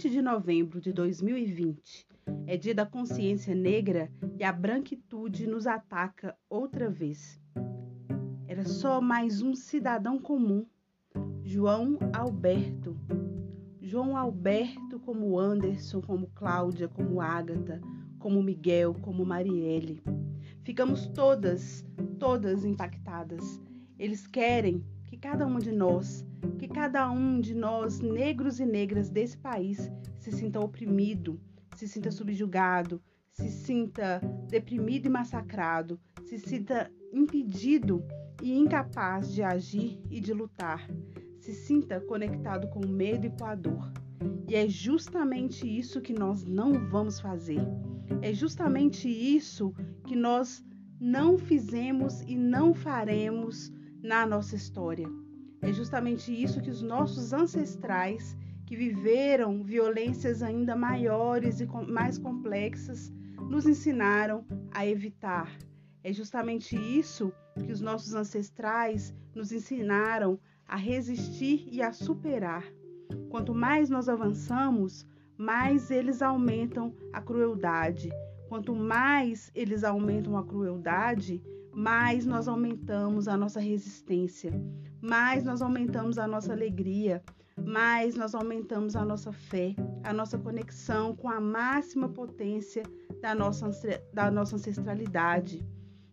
20 de novembro de 2020 é dia da consciência negra e a branquitude nos ataca outra vez. Era só mais um cidadão comum, João Alberto. João Alberto, como Anderson, como Cláudia, como Ágata, como Miguel, como Marielle. Ficamos todas, todas impactadas. Eles querem que cada um de nós, que cada um de nós, negros e negras desse país, se sinta oprimido, se sinta subjugado, se sinta deprimido e massacrado, se sinta impedido e incapaz de agir e de lutar, se sinta conectado com o medo e com a dor. E é justamente isso que nós não vamos fazer. É justamente isso que nós não fizemos e não faremos na nossa história. É justamente isso que os nossos ancestrais que viveram violências ainda maiores e mais complexas, nos ensinaram a evitar. É justamente isso que os nossos ancestrais nos ensinaram a resistir e a superar. Quanto mais nós avançamos, mais eles aumentam a crueldade. Quanto mais eles aumentam a crueldade, mais nós aumentamos a nossa resistência, mais nós aumentamos a nossa alegria, mais nós aumentamos a nossa fé, a nossa conexão com a máxima potência da nossa, da nossa ancestralidade.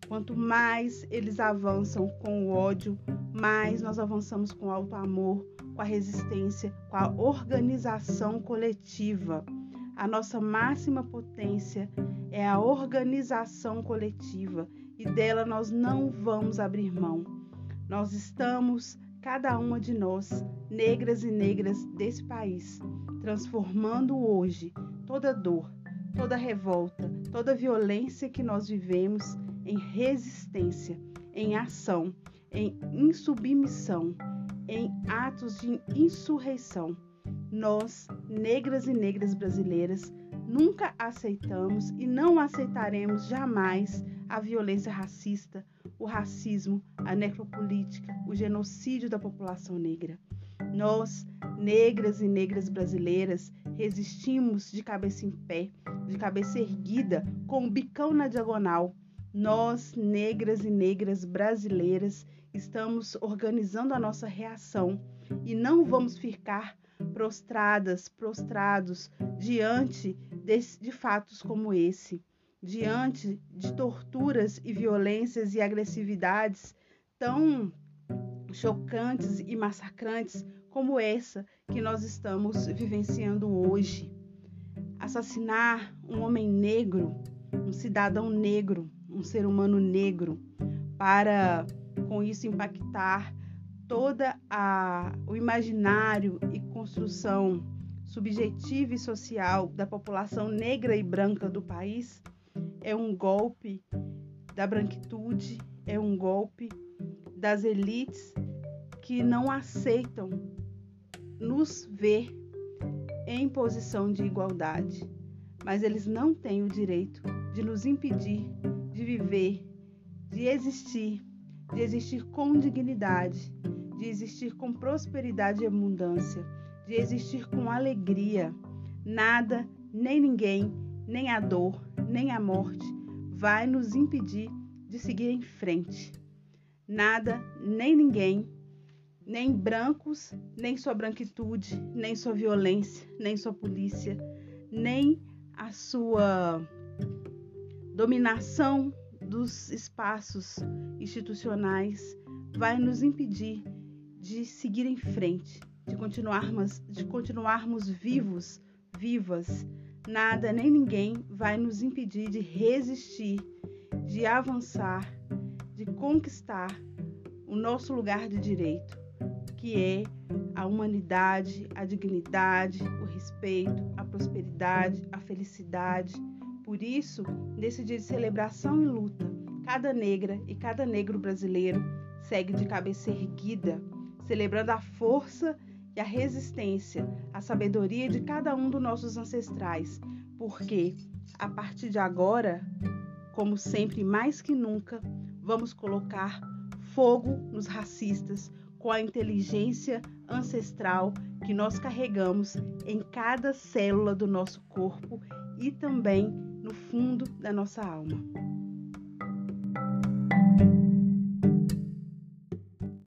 Quanto mais eles avançam com o ódio, mais nós avançamos com o alto amor, com a resistência, com a organização coletiva. A nossa máxima potência é a organização coletiva e dela nós não vamos abrir mão. Nós estamos cada uma de nós, negras e negras desse país, transformando hoje toda dor, toda revolta, toda violência que nós vivemos em resistência, em ação, em insubmissão, em atos de insurreição. Nós, negras e negras brasileiras, nunca aceitamos e não aceitaremos jamais a violência racista, o racismo, a necropolítica, o genocídio da população negra. Nós, negras e negras brasileiras, resistimos de cabeça em pé, de cabeça erguida, com o bicão na diagonal. Nós, negras e negras brasileiras, estamos organizando a nossa reação e não vamos ficar prostradas, prostrados diante de, de fatos como esse diante de torturas e violências e agressividades tão chocantes e massacrantes como essa que nós estamos vivenciando hoje. Assassinar um homem negro, um cidadão negro, um ser humano negro, para com isso impactar toda a o imaginário e construção subjetiva e social da população negra e branca do país é um golpe da branquitude, é um golpe das elites que não aceitam nos ver em posição de igualdade, mas eles não têm o direito de nos impedir de viver, de existir, de existir com dignidade, de existir com prosperidade e abundância, de existir com alegria. Nada, nem ninguém, nem a dor, nem a morte vai nos impedir de seguir em frente. Nada, nem ninguém, nem brancos, nem sua branquitude, nem sua violência, nem sua polícia, nem a sua dominação dos espaços institucionais vai nos impedir de seguir em frente, de continuarmos, de continuarmos vivos, vivas, Nada nem ninguém vai nos impedir de resistir, de avançar, de conquistar o nosso lugar de direito, que é a humanidade, a dignidade, o respeito, a prosperidade, a felicidade. Por isso, nesse dia de celebração e luta, cada negra e cada negro brasileiro segue de cabeça erguida, celebrando a força e a resistência, a sabedoria de cada um dos nossos ancestrais, porque a partir de agora, como sempre, mais que nunca, vamos colocar fogo nos racistas, com a inteligência ancestral que nós carregamos em cada célula do nosso corpo e também no fundo da nossa alma.